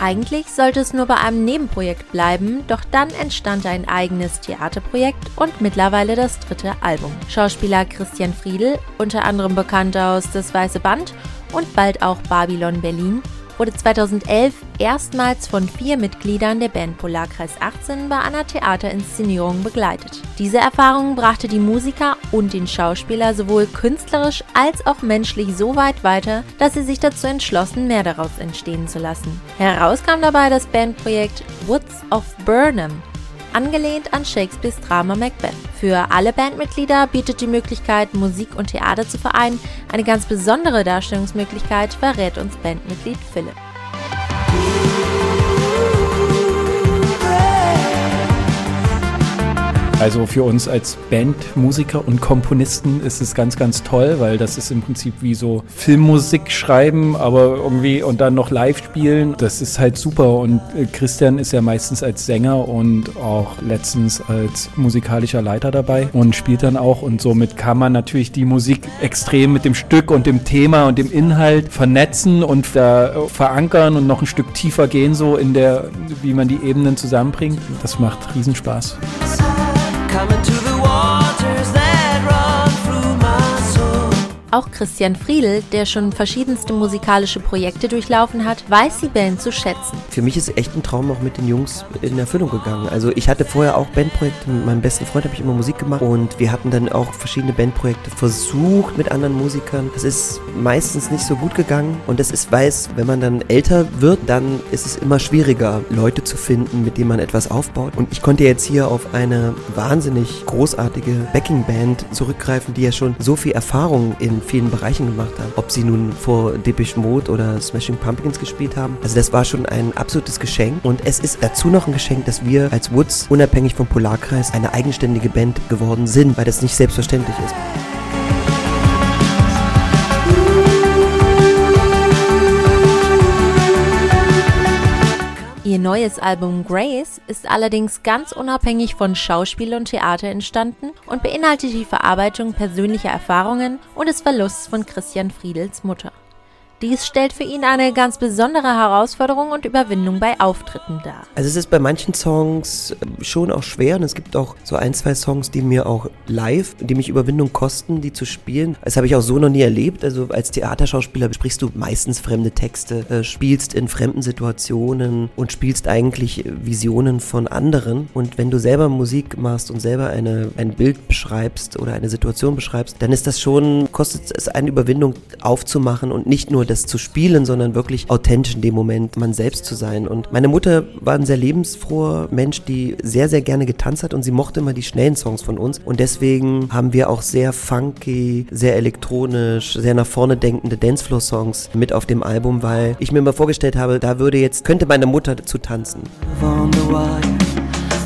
Eigentlich sollte es nur bei einem Nebenprojekt bleiben, doch dann entstand ein eigenes Theaterprojekt und mittlerweile das dritte Album. Schauspieler Christian Friedel, unter anderem bekannt aus Das Weiße Band und bald auch Babylon Berlin, wurde 2011 erstmals von vier Mitgliedern der Band Polarkreis 18 bei einer Theaterinszenierung begleitet. Diese Erfahrung brachte die Musiker und den Schauspieler sowohl künstlerisch als auch menschlich so weit weiter, dass sie sich dazu entschlossen, mehr daraus entstehen zu lassen. Heraus kam dabei das Bandprojekt Woods of Burnham, angelehnt an Shakespeares Drama Macbeth. Für alle Bandmitglieder bietet die Möglichkeit, Musik und Theater zu vereinen. Eine ganz besondere Darstellungsmöglichkeit verrät uns Bandmitglied Philipp. Also für uns als Bandmusiker und Komponisten ist es ganz, ganz toll, weil das ist im Prinzip wie so Filmmusik schreiben, aber irgendwie und dann noch live spielen. Das ist halt super und äh, Christian ist ja meistens als Sänger und auch letztens als musikalischer Leiter dabei und spielt dann auch und somit kann man natürlich die Musik extrem mit dem Stück und dem Thema und dem Inhalt vernetzen und da verankern und noch ein Stück tiefer gehen so in der, wie man die Ebenen zusammenbringt. Das macht Riesenspaß. coming Auch Christian Friedl, der schon verschiedenste musikalische Projekte durchlaufen hat, weiß die Band zu schätzen. Für mich ist echt ein Traum auch mit den Jungs in Erfüllung gegangen. Also ich hatte vorher auch Bandprojekte, mit meinem besten Freund habe ich immer Musik gemacht und wir hatten dann auch verschiedene Bandprojekte versucht mit anderen Musikern. Das ist meistens nicht so gut gegangen und das ist weiß, wenn man dann älter wird, dann ist es immer schwieriger, Leute zu finden, mit denen man etwas aufbaut. Und ich konnte jetzt hier auf eine wahnsinnig großartige Backing-Band zurückgreifen, die ja schon so viel Erfahrung in vielen Bereichen gemacht haben. Ob sie nun vor Depeche Mode oder Smashing Pumpkins gespielt haben. Also das war schon ein absolutes Geschenk. Und es ist dazu noch ein Geschenk, dass wir als Woods unabhängig vom Polarkreis eine eigenständige Band geworden sind, weil das nicht selbstverständlich ist. Neues Album Grace ist allerdings ganz unabhängig von Schauspiel und Theater entstanden und beinhaltet die Verarbeitung persönlicher Erfahrungen und des Verlusts von Christian Friedels Mutter. Dies stellt für ihn eine ganz besondere Herausforderung und Überwindung bei Auftritten dar. Also es ist bei manchen Songs ähm, schon auch schwer und es gibt auch so ein, zwei Songs, die mir auch live, die mich Überwindung kosten, die zu spielen. Das habe ich auch so noch nie erlebt. Also als Theaterschauspieler sprichst du meistens fremde Texte, äh, spielst in fremden Situationen und spielst eigentlich Visionen von anderen. Und wenn du selber Musik machst und selber eine, ein Bild beschreibst oder eine Situation beschreibst, dann ist das schon, kostet es eine Überwindung aufzumachen und nicht nur das zu spielen, sondern wirklich authentisch in dem Moment man selbst zu sein. Und meine Mutter war ein sehr lebensfroher Mensch, die sehr, sehr gerne getanzt hat und sie mochte immer die schnellen Songs von uns. Und deswegen haben wir auch sehr funky, sehr elektronisch, sehr nach vorne denkende Dancefloor-Songs mit auf dem Album, weil ich mir immer vorgestellt habe, da würde jetzt, könnte meine Mutter dazu tanzen.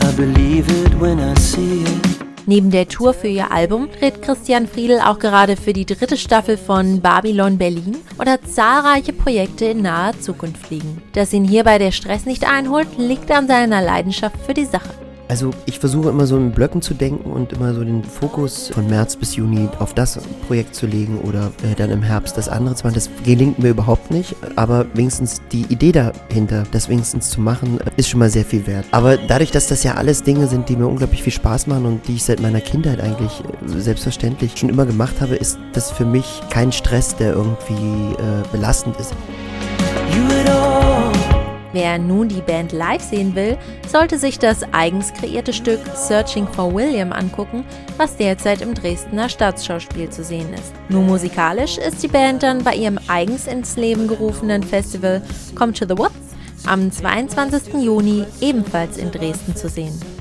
I believe it when I see it. Neben der Tour für ihr Album dreht Christian Friedel auch gerade für die dritte Staffel von Babylon Berlin und hat zahlreiche Projekte in naher Zukunft liegen. Dass ihn hierbei der Stress nicht einholt, liegt an seiner Leidenschaft für die Sache. Also ich versuche immer so in Blöcken zu denken und immer so den Fokus von März bis Juni auf das Projekt zu legen oder äh, dann im Herbst das andere zu machen. Das gelingt mir überhaupt nicht, aber wenigstens die Idee dahinter, das wenigstens zu machen, äh, ist schon mal sehr viel wert. Aber dadurch, dass das ja alles Dinge sind, die mir unglaublich viel Spaß machen und die ich seit meiner Kindheit eigentlich äh, selbstverständlich schon immer gemacht habe, ist das für mich kein Stress, der irgendwie äh, belastend ist. Wer nun die Band live sehen will, sollte sich das eigens kreierte Stück Searching for William angucken, was derzeit im Dresdner Staatsschauspiel zu sehen ist. Nur musikalisch ist die Band dann bei ihrem eigens ins Leben gerufenen Festival Come to the Woods am 22. Juni ebenfalls in Dresden zu sehen.